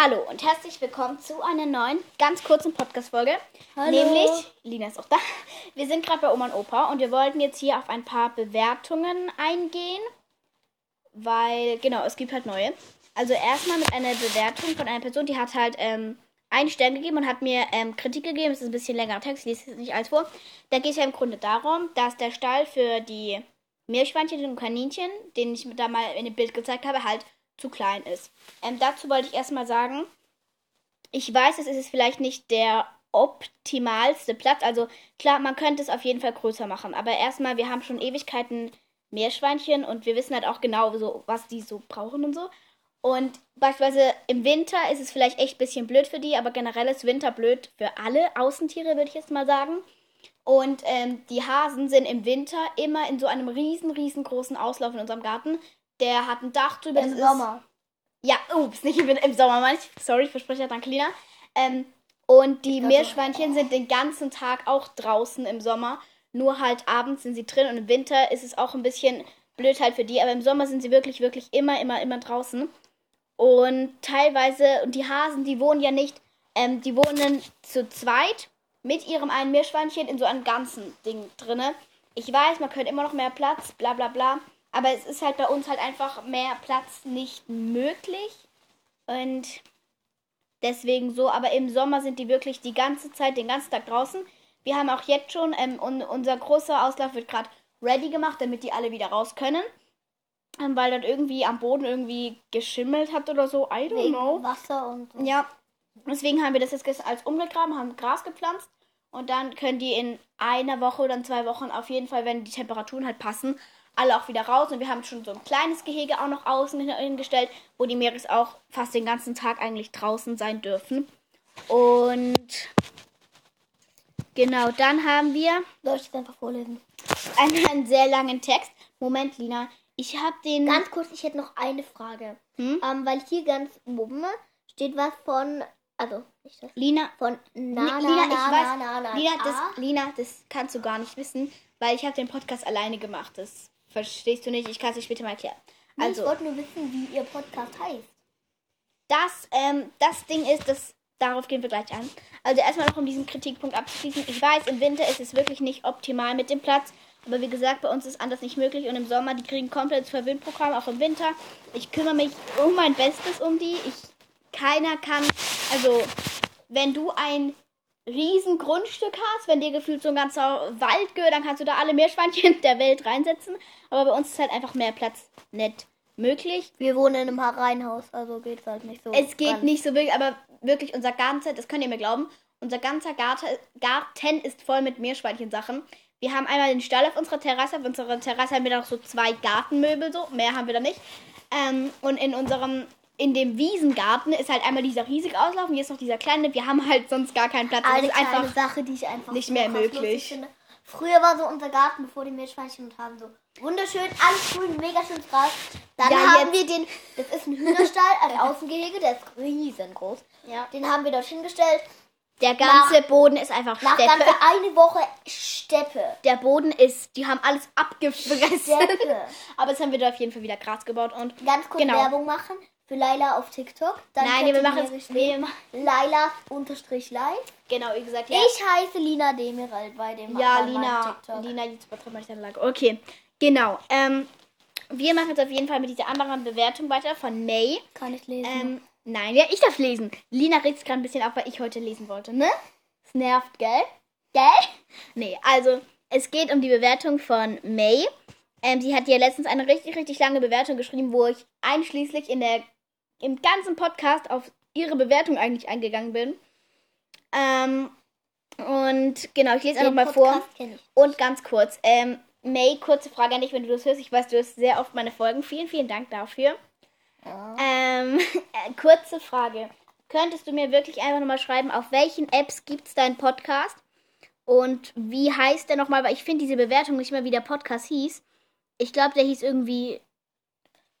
Hallo und herzlich willkommen zu einer neuen, ganz kurzen Podcast-Folge. Nämlich, Lina ist auch da. Wir sind gerade bei Oma und Opa und wir wollten jetzt hier auf ein paar Bewertungen eingehen, weil, genau, es gibt halt neue. Also erstmal mit einer Bewertung von einer Person, die hat halt ähm, einen Stern gegeben und hat mir ähm, Kritik gegeben. Es ist ein bisschen längerer Text, ich lese jetzt nicht alles vor. Da geht es ja im Grunde darum, dass der Stall für die Meerschweinchen und Kaninchen, den ich da mal in dem Bild gezeigt habe, halt zu klein ist. Ähm, dazu wollte ich erstmal sagen, ich weiß, es ist vielleicht nicht der optimalste Platz. Also klar, man könnte es auf jeden Fall größer machen. Aber erstmal, wir haben schon Ewigkeiten Meerschweinchen und wir wissen halt auch genau, so, was die so brauchen und so. Und beispielsweise im Winter ist es vielleicht echt ein bisschen blöd für die, aber generell ist Winter blöd für alle Außentiere, würde ich jetzt mal sagen. Und ähm, die Hasen sind im Winter immer in so einem riesen, riesengroßen Auslauf in unserem Garten. Der hat ein Dach drüber. Im Sommer. Ist, ja, ups, nicht im, im Sommer, meine ich. Sorry, Versprecher, danke, Lina. Ähm, und die Meerschweinchen sind den ganzen Tag auch draußen im Sommer. Nur halt abends sind sie drin und im Winter ist es auch ein bisschen blöd halt für die. Aber im Sommer sind sie wirklich, wirklich immer, immer, immer draußen. Und teilweise, und die Hasen, die wohnen ja nicht, ähm, die wohnen zu zweit mit ihrem einen Meerschweinchen in so einem ganzen Ding drinne. Ich weiß, man könnte immer noch mehr Platz, bla bla bla. Aber es ist halt bei uns halt einfach mehr Platz nicht möglich. Und deswegen so. Aber im Sommer sind die wirklich die ganze Zeit, den ganzen Tag draußen. Wir haben auch jetzt schon, ähm, un unser großer Auslauf wird gerade ready gemacht, damit die alle wieder raus können. Ähm, weil dann irgendwie am Boden irgendwie geschimmelt hat oder so. I don't Wegen know. Wasser und so. Ja, deswegen haben wir das jetzt gestern als umgegraben, haben Gras gepflanzt und dann können die in einer Woche oder in zwei Wochen auf jeden Fall, wenn die Temperaturen halt passen, alle auch wieder raus. Und wir haben schon so ein kleines Gehege auch noch außen hin- hingestellt, wo die Meeres auch fast den ganzen Tag eigentlich draußen sein dürfen. Und genau, dann haben wir Soll ich das einfach vorlesen? einen, einen sehr langen Text. Moment, Lina, ich habe den. Ganz kurz, ich hätte noch eine Frage. Hm? Ähm, weil hier ganz oben steht was von, also nicht das, Lina, von na, na, Lina, ich na, weiß, na, na, na, Lina, das, Lina, das kannst du gar nicht wissen, weil ich habe den Podcast alleine gemacht. Das verstehst du nicht. Ich kann es dir später mal erklären. Also, ich wollte nur wissen, wie ihr Podcast heißt. das, ähm, das Ding ist, das, darauf gehen wir gleich an. Also erstmal noch um diesen Kritikpunkt abzuschließen. Ich weiß, im Winter ist es wirklich nicht optimal mit dem Platz. Aber wie gesagt, bei uns ist anders nicht möglich. Und im Sommer, die kriegen komplettes Verwöhnprogramm, auch im Winter. Ich kümmere mich um mein Bestes um die. Ich, keiner kann, also wenn du ein riesen Grundstück hast, wenn dir gefühlt so ein ganzer Wald gehört, dann kannst du da alle Meerschweinchen der Welt reinsetzen. Aber bei uns ist halt einfach mehr Platz nicht möglich. Wir wohnen in einem Reihenhaus, also geht's halt nicht so. Es geht nicht so wirklich, aber wirklich unser ganzer, das könnt ihr mir glauben, unser ganzer Garten, Garten ist voll mit Meerschweinchen-Sachen. Wir haben einmal den Stall auf unserer Terrasse. Auf unserer Terrasse haben wir noch so zwei Gartenmöbel, so. Mehr haben wir da nicht. Ähm, und in unserem, in dem Wiesengarten ist halt einmal dieser riesige Auslauf und ist noch dieser kleine. Wir haben halt sonst gar keinen Platz. Das ist einfach Sache, die ich einfach nicht so mehr möglich. finde. Früher war so unser Garten, bevor die Meerschweinchen und haben so wunderschön, alles grün, mega schön Gras. Dann Ja, haben jetzt- wir den, das ist ein Hühnerstall, ein Außengehege, der ist riesengroß. Ja. Den haben wir dort hingestellt. Der ganze Boden ist einfach Nach Steppe. ganze eine Woche Steppe. Der Boden ist, die haben alles abgefressen. Steppe. Aber jetzt haben wir da auf jeden Fall wieder Gras gebaut und Ganz kurz Genau. Werbung machen für Laila auf TikTok. Dann Nein, wir machen es. Laila unterstrich live. genau, wie gesagt, ja. Ich heiße Lina Demirald bei dem Ja, Lina, TikTok. Lina, jetzt übertreibt man nicht deine Lage. Okay, genau. Ähm, wir machen jetzt auf jeden Fall mit dieser anderen Bewertung weiter von May. Kann ich lesen. Ähm, nein, ja, ich darf lesen. Lina regt sich gerade ein bisschen auf, weil ich heute lesen wollte, ne? Es nervt, gell? Gell? Nee, also, es geht um die Bewertung von May. Ähm, sie hat ja letztens eine richtig, richtig lange Bewertung geschrieben, wo ich einschließlich in der, im ganzen Podcast auf ihre Bewertung eigentlich eingegangen bin. Ähm, und genau, ich lese einfach mal vor. Und ganz kurz, ähm, May, kurze Frage an dich, wenn du das hörst. Ich weiß, du hörst sehr oft meine Folgen. Vielen, vielen Dank dafür. Ja. Ähm, äh, kurze Frage. Könntest du mir wirklich einfach nochmal schreiben, auf welchen Apps gibt es deinen Podcast? Und wie heißt der nochmal? Weil ich finde diese Bewertung nicht mehr, wie der Podcast hieß. Ich glaube, der hieß irgendwie.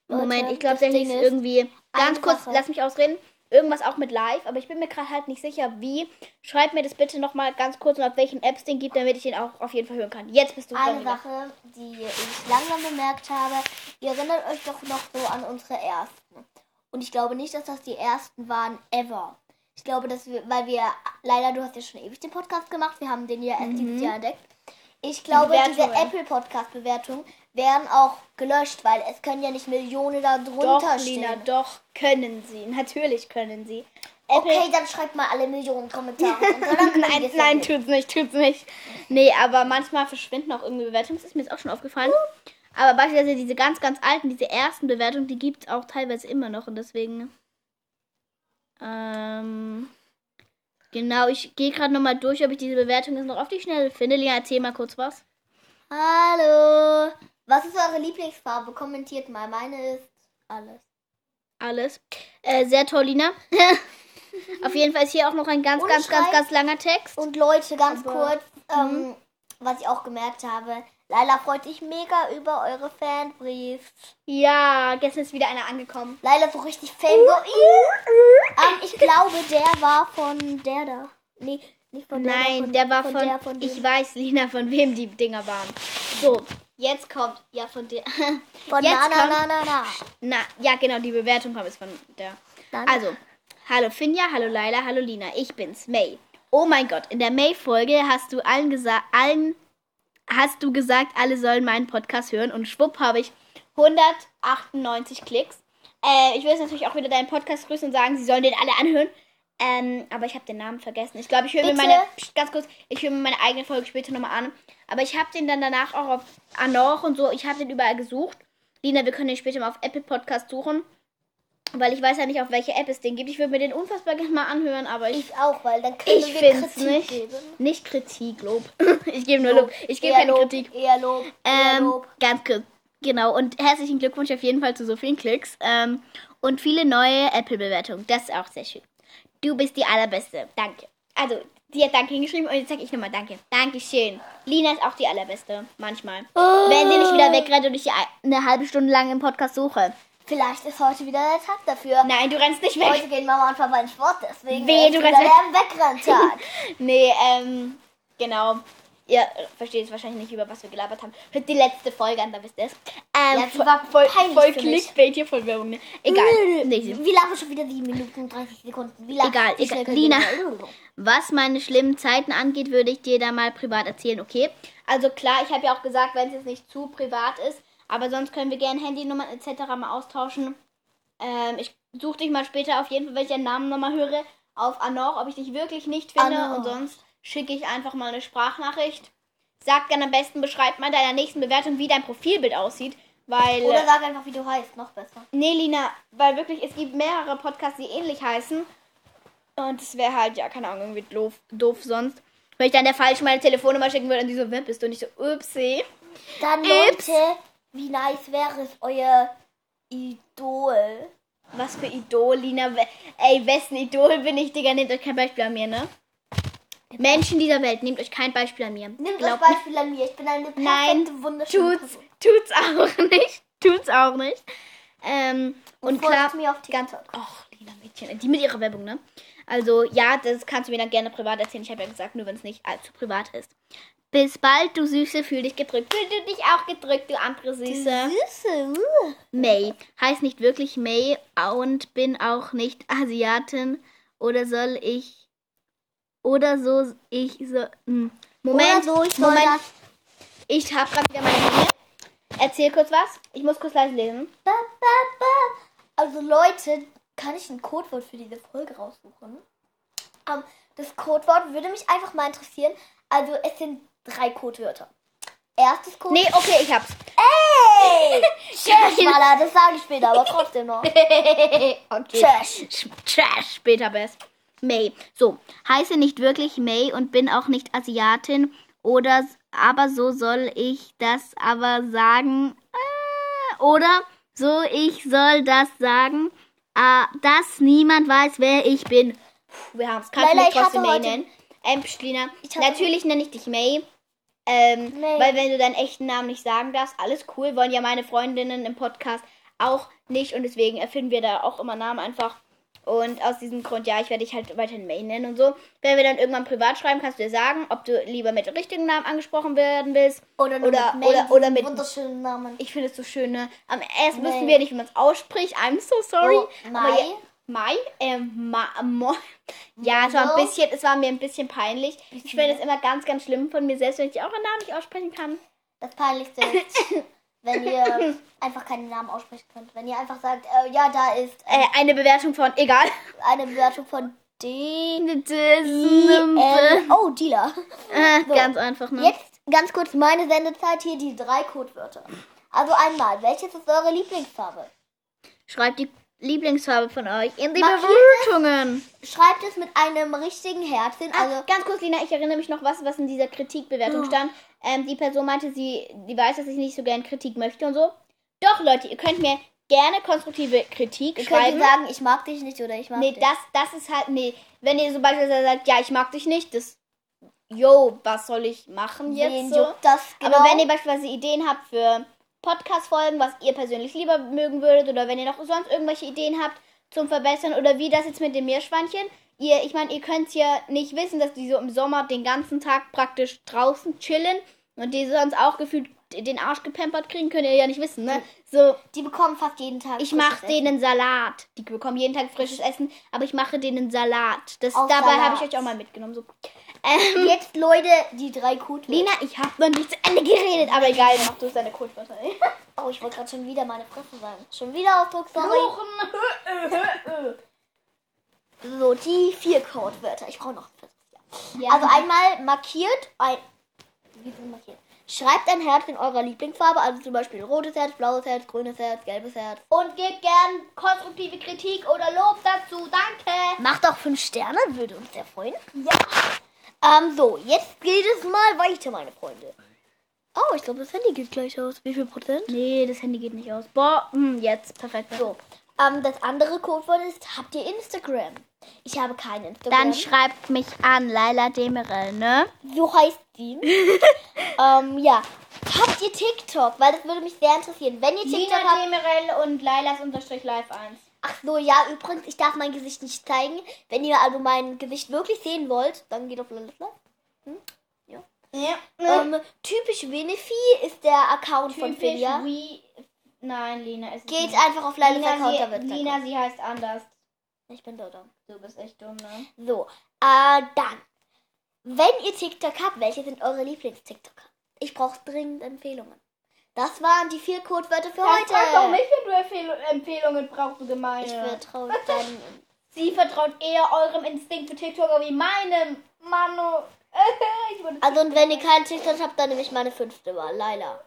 Leute, Moment, ich glaube, der hieß irgendwie. Ganz kurz, Sache. lass mich ausreden. Irgendwas auch mit live, aber ich bin mir gerade halt nicht sicher, wie. Schreib mir das bitte nochmal ganz kurz und auf welchen Apps den gibt, damit ich den auch auf jeden Fall hören kann. Jetzt bist du dran. Eine Lina. Sache, die ich langsam bemerkt habe, ihr erinnert euch doch noch so an unsere ersten. Und ich glaube nicht, dass das die ersten waren ever. Ich glaube, dass wir, weil wir, leider, du hast ja schon ewig den Podcast gemacht, wir haben den ja erst dieses Jahr entdeckt. Ich glaube, diese. Apple Podcast Bewertungen werden auch gelöscht, weil es können ja nicht Millionen da drunter Doch, stehen. Lina, doch, können sie. Natürlich können sie. Okay, dann schreibt mal alle Millionen Kommentare. So, nein, nein, tut's nicht, tut's nicht. Nee, aber manchmal verschwinden auch irgendwie Bewertungen. Das ist mir jetzt auch schon aufgefallen. Aber beispielsweise diese ganz, ganz alten, diese ersten Bewertungen, die gibt's auch teilweise immer noch. Und deswegen. Ähm. Genau, ich gehe gerade nochmal durch, ob ich diese Bewertungen jetzt noch auf die Schnelle finde. Lina, erzähl mal kurz was. Hallo. Was ist eure Lieblingsfarbe? Kommentiert mal. Meine ist alles. Alles. Äh, sehr toll, Lina. auf jeden Fall ist hier auch noch ein ganz, Und ganz, ganz, ganz langer Text. Und Leute, ganz Aber- kurz, ähm, was ich auch gemerkt habe. Laila freut sich mega über eure Fanbriefs. Ja, gestern ist wieder einer angekommen. Laila so richtig Fan. So, ähm, ich glaube, der war von der da. Nee, nicht von der Nein, von, der war von, der, von ich weiß, Lina, von wem die Dinger waren. So, jetzt kommt, ja, von der, Von jetzt na, na, kommt- na, na, na. na, ja, genau, die Bewertung kommt jetzt von der. Dann- Also, hallo Finja, hallo Laila, hallo Lina, ich bin's, May. Oh mein Gott, in der May-Folge hast du allen gesagt, allen hast du gesagt, alle sollen meinen Podcast hören und schwupp habe ich 198 Klicks. Äh, ich will jetzt natürlich auch wieder deinen Podcast grüßen und sagen, sie sollen den alle anhören. Ähm, aber ich habe den Namen vergessen. Ich glaube, ich höre mir meine, Psst, ganz kurz, ich höre mir meine eigene Folge später nochmal an. Aber ich habe den dann danach auch auf Anor und so, ich habe den überall gesucht. Lina, wir können den später mal auf Apple Podcast suchen. Weil ich weiß ja nicht, auf welche App es den gibt. Ich würde mir den unfassbar gerne mal anhören, aber ich, Ich auch, weil dann können ich wir Kritik nicht. geben. Nicht Kritik, Lob. ich gebe nur Lob. Ich gebe Eher keine Lob, Kritik. Eher Lob. Eher Ähm, Lob. ganz kurz. Genau. Und herzlichen Glückwunsch auf jeden Fall zu so vielen Klicks. Ähm, und viele neue Apple-Bewertungen. Das ist auch sehr schön. Du bist die allerbeste. Danke. Also, sie hat Danke hingeschrieben und jetzt sage ich nochmal Danke. Dankeschön. Lina ist auch die allerbeste. Manchmal. Wenn sie nicht wieder wegrennt und ich eine halbe Stunde lang im Podcast suche. Vielleicht ist heute wieder der Tag dafür. Nein, du rennst nicht weg. Heute gehen Mama und Papa in Sport, deswegen Wehe, ist du rennst der Wegrenntag. Nee, ähm, genau. Ihr versteht jetzt wahrscheinlich nicht, über was wir gelabert haben. Hört die letzte Folge an, da wisst ihr es. Ähm, Ja, die voll, war voll, voll. Clickbait hier, voll Werbung, ne? Egal. Wie lange schon wieder 7 Minuten und 30 Sekunden? Wie? Egal, egal. wir Lina. Was meine schlimmen Zeiten angeht, würde ich dir da mal privat erzählen, okay? Also klar, ich habe ja auch gesagt, wenn es jetzt nicht zu privat ist, aber sonst können wir gerne Handynummern etc. mal austauschen. Ähm, ich suche dich mal später auf jeden Fall, wenn ich deinen Namen nochmal höre, auf Anor, ob ich dich wirklich nicht finde Anor. und sonst schicke ich einfach mal eine Sprachnachricht. Sag dann am besten, beschreib mal in deiner nächsten Bewertung, wie dein Profilbild aussieht, weil... Oder sag einfach, wie du heißt, noch besser. Nee, Lina, weil wirklich, es gibt mehrere Podcasts, die ähnlich heißen. Und es wäre halt, ja, keine Ahnung, irgendwie doof, doof sonst. Wenn ich dann der falsch meine Telefonnummer schicken würde und die so, wer bist du? Und ich so, upsie. Dann, Ups. Wie nice wäre es, euer Idol. Was für Idol, Lina. Ey, wessen Idol bin ich, Digga? Nehmt euch kein Beispiel an mir, ne? Menschen dieser Welt, nehmt euch kein Beispiel an mir. Das Glaubt Beispiel an mir. Ich bin eine perfekte, Nein, wunderschöne Tut's, Person. tut's auch nicht. Tut's auch nicht. Ähm, und folgt klar, mir auf ganz, TikTok. ach, Lina Mädchen, die mit ihrer Werbung, ne? Also, ja, das kannst du mir dann gerne privat erzählen. Ich habe ja gesagt, nur wenn es nicht allzu privat ist. Bis bald, du Süße, fühl dich gedrückt. Fühl du dich auch gedrückt, du andere Süße. Süße. uh. May. Heißt nicht wirklich May und bin auch nicht Asiatin. Oder soll ich. Oder so ich so. hm. Moment, so, ich Moment. das. Ich habe gerade wieder meine Linie. Erzähl kurz was. Ich muss kurz leise lesen. Ba, ba, ba. Also Leute, kann ich ein Codewort für diese Folge raussuchen? Ähm, das Codewort würde mich einfach mal interessieren. Also es sind drei Codewörter. Erstes Code. Nee, okay, ich hab's. Ey! Tschüss, Mala, das sage ich später, aber trotzdem noch. okay. Trash. Trash, später best. May. So, heiße nicht wirklich May und bin auch nicht Asiatin oder aber so soll ich das aber sagen. Äh, oder so ich soll das sagen, äh, dass niemand weiß, wer ich bin. Puh, wir du Leila, mich ich trotzdem May nennen? Ähm, hatte- natürlich nenne ich dich May. Ähm, May. Weil wenn du deinen echten Namen nicht sagen darfst, alles cool, wollen ja meine Freundinnen im Podcast auch nicht und deswegen erfinden wir da auch immer Namen einfach. Und aus diesem Grund, ja, ich werde dich halt weiterhin May nennen und so. Wenn wir dann irgendwann privat schreiben, kannst du dir sagen, ob du lieber mit dem richtigen Namen angesprochen werden willst. Oder, Oder- mit May, oder- oder mit- wunderschönen Namen. Ich finde es so schön, ne? Am erst May. wissen wir nicht, wie man es ausspricht. I'm so sorry. Oh, Aber Mai? ja, Mai? Ähm, Ma Mo ja, es war ein So. bisschen, es war mir ein bisschen peinlich. Ich finde es immer ganz, ganz schlimm von mir selbst, wenn ich auch einen Namen nicht aussprechen kann. Das Peinlichste ist, wenn ihr einfach keinen Namen aussprechen könnt. Wenn ihr einfach sagt, äh, ja, da ist Äh, eine Bewertung von, egal. eine Bewertung von D. Äh, Oh, Dealer. So. Ganz einfach, ne? Jetzt ganz kurz meine Sendezeit hier, die drei Codewörter. Also einmal, welches ist eure Lieblingsfarbe? Schreibt die Lieblingsfarbe von euch in die Markiert Bewertungen. Schreibt es mit einem richtigen Herzchen. Also Also, ganz kurz, Lina, ich erinnere mich noch was, was in dieser Kritikbewertung stand. Ähm, die Person meinte, sie, die weiß, dass ich nicht so gern Kritik möchte und so. Doch, Leute, ihr könnt mir gerne konstruktive Kritik ihr könnt schreiben. ihr sagen, ich mag dich nicht oder ich mag nee, dich. das, das ist halt, nee, wenn ihr so beispielsweise sagt, ja, ich mag dich nicht, das, yo, was soll ich machen jetzt Wen so? genau? Aber wenn ihr beispielsweise Ideen habt für Podcast-Folgen, was ihr persönlich lieber mögen würdet, oder wenn ihr noch sonst irgendwelche Ideen habt zum Verbessern, oder wie das jetzt mit dem Meerschweinchen, ihr, ich meine, ihr könnt ja nicht wissen, dass die so im Sommer den ganzen Tag praktisch draußen chillen und die sonst auch gefühlt den Arsch gepampert kriegen, könnt ihr ja nicht wissen, ne? So, die bekommen fast jeden Tag. ich mache denen Salat. Die bekommen jeden Tag frisches Essen, aber ich mache denen Salat. Das, dabei habe ich euch auch mal mitgenommen. So. Ähm, Jetzt, Leute, die drei Codewörter. Lina, ich habe noch nicht zu Ende geredet, aber egal, mach du deine Codewörter. Oh, ich wollte gerade schon wieder meine Fresse sagen. Schon wieder Ausdruck, sorry. So, die vier Codewörter. Ich brauche noch fünf. Ja. Also einmal markiert ein. Wie sind markiert? Schreibt ein Herz in eurer Lieblingsfarbe, also zum Beispiel rotes Herz, blaues Herz, grünes Herz, gelbes Herz. Und gebt gern konstruktive Kritik oder Lob dazu. Danke. Macht auch fünf Sterne, würde uns sehr freuen. Ja. Ähm, so, jetzt geht es mal weiter, meine Freunde. Oh, ich glaube, das Handy geht gleich aus. Wie viel Prozent? Nee, das Handy geht nicht aus. Boah, hm, jetzt. Perfekt. So, ähm, das andere Codewort ist, habt ihr Instagram? Ich habe kein Instagram. Dann schreibt mich an, Laila Demirel, ne? So heißt sie. ähm, ja. Habt ihr TikTok? Weil das würde mich sehr interessieren. Wenn ihr TikTok Lina habt. Demirel und Lailas unterstrich live 1. Ach so, ja, übrigens, ich darf mein Gesicht nicht zeigen. Wenn ihr also mein Gesicht wirklich sehen wollt, dann geht auf Lalala. Ja. Ähm, typisch Winnify ist der Account von Typisch Filia. wie... Nein, Lina ist Geht nicht. einfach auf Lailas Lina, Account, da dann Lina, sie heißt anders. Ich bin da. da. Du bist echt dumm, ne? So, äh, dann. Wenn ihr TikTok habt, welche sind eure Lieblings-TikToker? Ich brauche dringend Empfehlungen. Das waren die vier Codewörter für heute. Frag doch mich, wenn du Empfehl Empfehlungen brauchst, du gemeine. Ich vertraue deinem. Sie vertraut eher eurem Instinkt für TikToker wie meinem. Mano. Also, und wenn ihr keinen TikTok habt, dann nehme ich meine fünfte Wahl, Laila.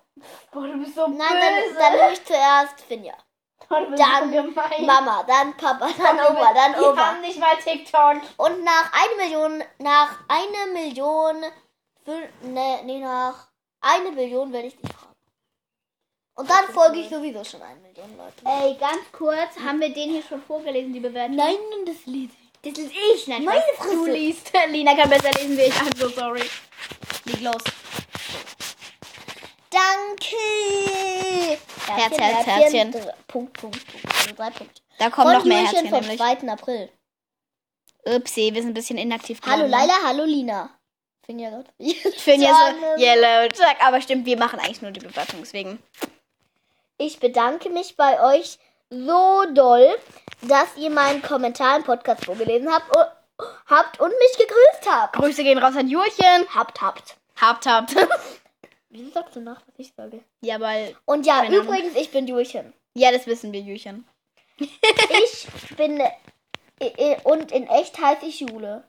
Boah, du bist so Nein, böse. dann, dann nehme ich zuerst Finja. Boah, bist Dann so. Mama, dann Papa, dann Boah, Oma, dann Die Oma. haben nicht mal TikTok. Und nach eine Million, nach eine Million, ne, nee, nach eine Billion werde ich dich fragen. Und dann folge ich sowieso schon eine Million Leute. Ey, ganz kurz, haben wir den hier schon vorgelesen, die Bewertung? Nein, das lese ich. Das ist ich. Nein, Meine Spaß. Du Fresse. liest. Lina kann besser lesen wie ich. I'm so sorry. Leg los. Danke! Herz, Herz, Herzchen. Punkt, Punkt, Punkt. Also drei Punkte. Da kommen Von noch mehr Herzchen vom nämlich. 2. April. Upsi, wir sind ein bisschen inaktiv Hallo geworden, ne? Laila, hallo Lina. Finja Gott. Ich finde ja so Yellow Jack, aber stimmt, wir machen eigentlich nur die Bewertung, deswegen. Ich bedanke mich bei euch so doll, dass ihr meinen Kommentar im Podcast vorgelesen habt, und- habt und mich gegrüßt habt. Grüße gehen raus an Jurchen. Habt, habt. Habt, habt. Wieso sagst du nach, was ich sage? ja, weil. Und ja, Keine Ahnung. übrigens, ich bin Julchen. Ja, das wissen wir, Jürchen. Ich bin. äh, äh, Und in echt heiße ich Jule.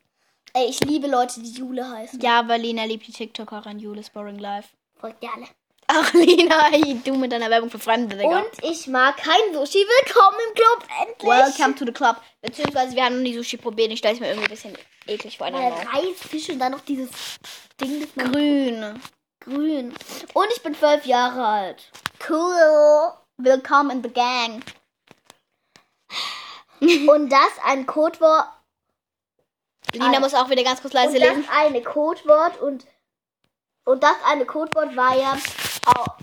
Ey, ich liebe Leute, die Jule heißen. Ja, weil Lina liebt die TikTokerin Julis Boring Life. Folgt ihr alle. Ach, Lina, du mit deiner Werbung für Fremde, Digga. Und ich mag kein Sushi. Willkommen im Club, endlich. Welcome to the club. Beziehungsweise, wir haben noch nie Sushi probiert. Ich stelle es mir irgendwie ein bisschen eklig vor. Äh, Einer Reis, Fisch und dann noch dieses Ding, das Grün. grün. Und ich bin zwölf Jahre alt. Cool. Willkommen in the gang. Und das ein Codewort. Lina muss auch wieder ganz kurz leise Und das lesen. eine Codewort und und das eine Codewort war ja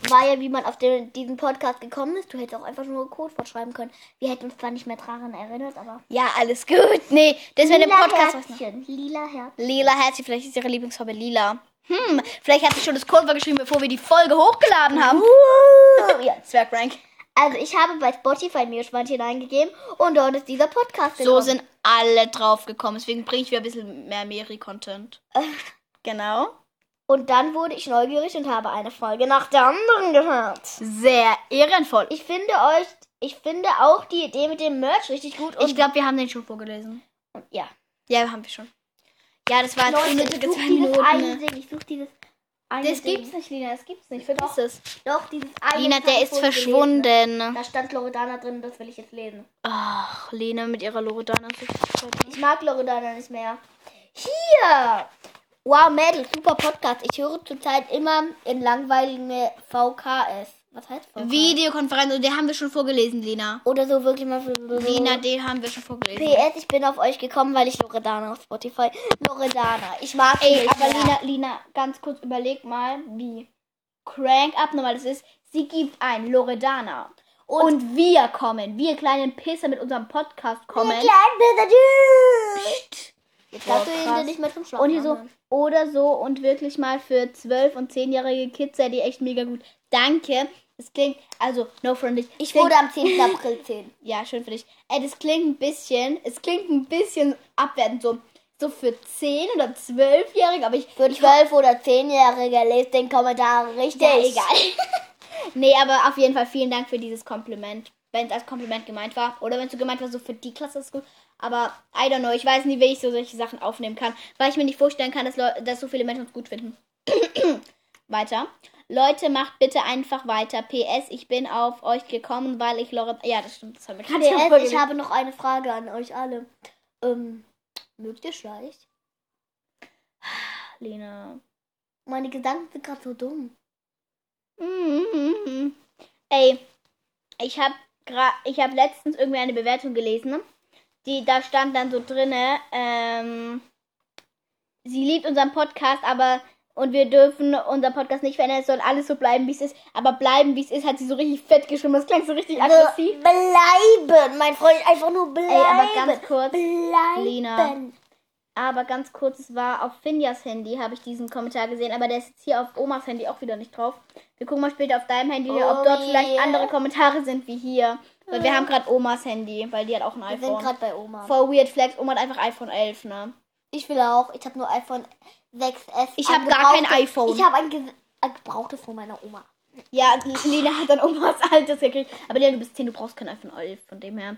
war ja, wie man auf den, diesen Podcast gekommen ist. Du hättest auch einfach nur ein Codewort schreiben können. Wir hätten uns zwar nicht mehr daran erinnert, aber. Ja, alles gut. Nee, das wäre der Podcast. Herzchen. Lila Herz. Lila Herzchen, vielleicht ist ihre Lieblingsfarbe lila. Hm, vielleicht hat sie schon das Codewort geschrieben, bevor wir die Folge hochgeladen haben. ja, Zwergrank. Also ich habe bei Spotify Meerschweinchen eingegeben und dort ist dieser Podcast So gekommen. sind alle drauf gekommen. Deswegen bringe ich wieder ein bisschen mehr Meri-Content. Genau. Und dann wurde ich neugierig und habe eine Folge nach der anderen gehört. Sehr ehrenvoll. Ich finde euch, ich finde auch die Idee mit dem Merch richtig gut. Ich glaube, wir haben den schon vorgelesen. ja. Ja, haben wir schon. Ja, das waren Leute, ich unnötige suche zwei dieses Minuten. Ding. Ich suche dieses eine Das Ding. gibt's nicht, Lina. Das gibt's nicht. Vergiss es. Doch, dieses eine. Lina, der ist ich verschwunden. gelesen. Da stand Loredana drin, das will ich jetzt lesen. Ach, Lena mit ihrer Loredana. Ich mag Loredana nicht mehr. Hier! Wow, Mädels, super Podcast. Ich höre zurzeit immer in langweiligen VKS. Was heißt VKS? Videokonferenz. Und den haben wir schon vorgelesen, Lena. Oder so wirklich mal für Lena, den haben wir schon vorgelesen. PS, ich bin auf euch gekommen, weil ich Loredana auf Spotify. Loredana. Ich mag Ey, nicht aber mehr. Lina, Lina, ganz kurz überleg mal, wie crank abnormal das ist. Sie gibt ein Loredana. Und, wir kommen, wir kleinen Pisser mit unserem Podcast kommen. Klein Pissatü. Jetzt Boah, du ihn nicht mehr zum Schlafen Und hier so, oder so und wirklich mal für 12- und 10-jährige Kids seid ihr echt mega gut. Danke. Das klingt, also, no freundlich. Ich wurde am 10. April 10. Ja, schön für dich. Ey, das klingt ein bisschen, es klingt ein bisschen abwertend, so, so für 10- oder 12-Jährige, aber ich, Für ich 12- oder 10-Jährige lest den Kommentar richtig. Ja, egal. nee, aber auf jeden Fall vielen Dank für dieses Kompliment. Wenn es als Kompliment gemeint war. Oder wenn es so gemeint war, so für die Klasse ist gut. Aber I don't know. Ich weiß nicht, wie ich so solche Sachen aufnehmen kann. Weil ich mir nicht vorstellen kann, dass, Leu dass so viele Menschen uns gut finden. weiter. Leute, macht bitte einfach weiter. PS, ich bin auf euch gekommen, weil ich Lore... Ja, das stimmt. Das haben wir gerade PS, ich habe noch eine Frage an euch alle. Ähm, mögt ihr Schleich? Lena. Meine Gedanken sind gerade so dumm. Mhm. Ey, ich habe ich habe letztens irgendwie eine Bewertung gelesen. Die, da stand dann so drinne, ähm, sie liebt unseren Podcast, aber und wir dürfen unseren Podcast nicht verändern. Es soll alles so bleiben, wie es ist. Aber bleiben, wie es ist, hat sie so richtig fett geschrieben. Das klang so richtig aggressiv. Bleiben, mein Freund, einfach nur bleiben. Ey, aber ganz kurz, bleiben. Lina. Aber ganz kurz, es war auf Finjas Handy, habe ich diesen Kommentar gesehen, aber der ist jetzt hier auf Omas Handy auch wieder nicht drauf. Wir gucken mal später auf deinem Handy, Oh ob dort vielleicht yeah. andere Kommentare sind wie hier. Weil wir haben gerade Omas Handy, weil die hat auch ein Wir sind iPhone. gerade bei Oma. Voll weird Flex, Oma hat einfach iPhone 11, ne? Ich will auch. Ich habe nur iPhone 6S. Ich ein hab gar kein iPhone. Ich habe ein, ge- ein gebrauchtes von meiner Oma. Ja, Lena hat dann Omas altes gekriegt. Aber Lena, du bist 10, du brauchst kein iPhone 11, von dem her.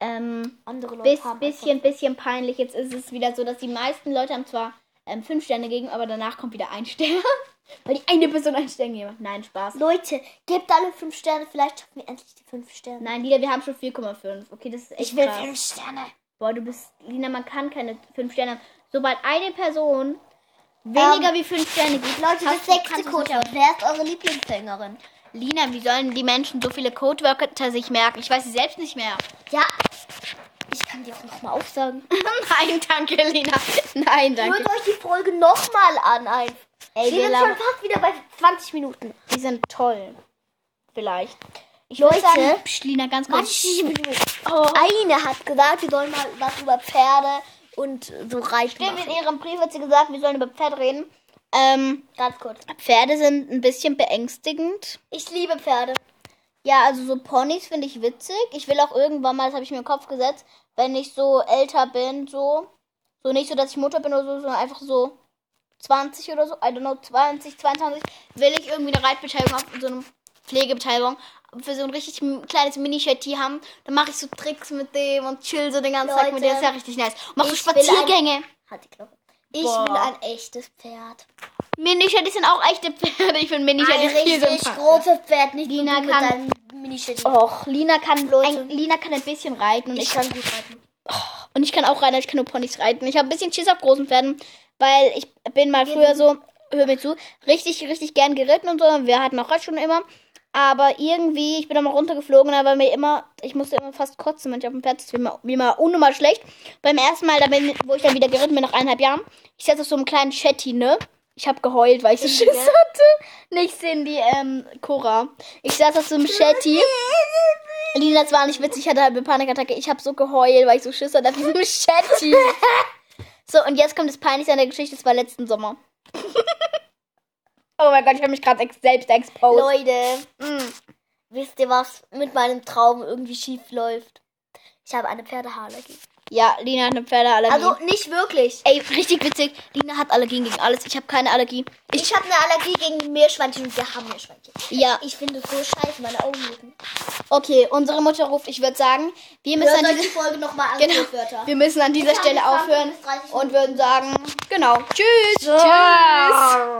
Ähm, Andere Leute bis, haben bisschen, bisschen peinlich. Jetzt ist es wieder so, dass die meisten Leute haben zwar ähm, 5 Sterne gegeben, aber danach kommt wieder ein Stern. Weil die eine Person einen Stern gegeben hat. Nein, Spaß. Leute, gebt alle 5 Sterne. Vielleicht schaffen wir endlich die 5 Sterne. Nein, Lina, wir haben schon 4,5. Okay, das ist echt ich will krass. 5 Sterne. Boah, du bist, Lina, man kann keine 5 Sterne haben. Sobald eine Person weniger Ähm, wie 5 Sterne gibt, Leute, das sechste nicht Wer ist eure Lieblingssängerin? Lina, wie sollen die Menschen so viele Codewörter sich merken? Ich weiß sie selbst nicht mehr. Ja. Ich kann die auch nochmal aufsagen. Nein, danke, Lina. Nein, danke. Hört euch die Folge nochmal an. Ein. Ey, Wir sind schon fast wieder bei 20 Minuten. die sind toll. Vielleicht. Ich Leute, sagen, Psst, Lina, ganz kurz. Oh. Eine hat gesagt, wir sollen mal was über Pferde und so reiten. Stimmt, in machen. ihrem Brief hat sie gesagt, wir sollen über Pferde reden. Ähm, Ganz kurz. Pferde sind ein bisschen beängstigend. Ich liebe Pferde. Ja, also so Ponys finde ich witzig. Ich will auch irgendwann mal, das habe ich mir im Kopf gesetzt, wenn ich so älter bin, so. So nicht so, dass ich Mutter bin oder so, sondern einfach so 20 oder so, I don't know, 20, 22, will ich irgendwie eine Reitbeteiligung haben, so eine Pflegebeteiligung für so ein richtig kleines Mini-Shetty haben. Dann mache ich so Tricks mit dem und chill so den ganzen Tag mit dem. Das ist ja richtig nice. Mach so will ein- Spaziergänge. Hat die Glocke. Ich Boah. will ein echtes Pferd. Mini-Shetties sind auch echte Pferde. Ich finde Mini-Shetties viel richtig sympathischer. großes Pferd, nicht Lina mit kann- Mini-Shitty. Och, Lina kann, Leute. ein, Lina kann ein bisschen reiten und ich, Ich kann gut reiten. und ich kann auch reiten, ich kann nur Ponys reiten. Ich habe ein bisschen Schiss auf großen Pferden, weil ich bin mal früher so, hör mir zu, richtig, richtig gern geritten und so. Wir hatten auch Reitschulen immer. Aber irgendwie, ich bin da mal runtergeflogen, aber mir immer, ich musste immer fast kotzen, wenn ich auf dem Pferd sitze, wie mal, wie mal unnormal schlecht. Beim ersten Mal, da bin, wo ich dann wieder geritten bin, nach eineinhalb Jahren, ich saß auf so einem kleinen Shetty, ne? Ich habe geheult, weil ich so Cindy, Schiss hatte. Nicht Cindy, ähm, Cora. Ich saß auf so einem Shetty. Lina, das war nicht witzig, ich hatte halbe Panikattacke. Ich habe so geheult, weil ich so Schiss hatte auf diesem Shetty. So, und jetzt kommt das Peinlichste an der Geschichte. Das war letzten Sommer. oh mein Gott, ich habe mich gerade ex selbst exposed. Leute, Mm. wisst ihr, was mit meinem Traum irgendwie schief läuft? Ich habe eine Pferdehaarallergie. Ja, Lina hat eine Pferdeallergie. Also nicht wirklich. Ey, richtig witzig. Lina hat Allergien gegen alles. Ich habe keine Allergie. Ich, Ich habe eine Allergie gegen Meerschweinchen und wir haben Meerschweinchen. ja, Ich finde es so scheiße, meine Augen jucken. okay. Unsere Mutter ruft. Ich würde sagen, wir müssen Hört an euch die dieser, Folge nochmal an, genau, Wörter. wir müssen an dieser Stelle aufhören bis 30 und würden sagen, genau. Tschüss. Ciao. Tschüss.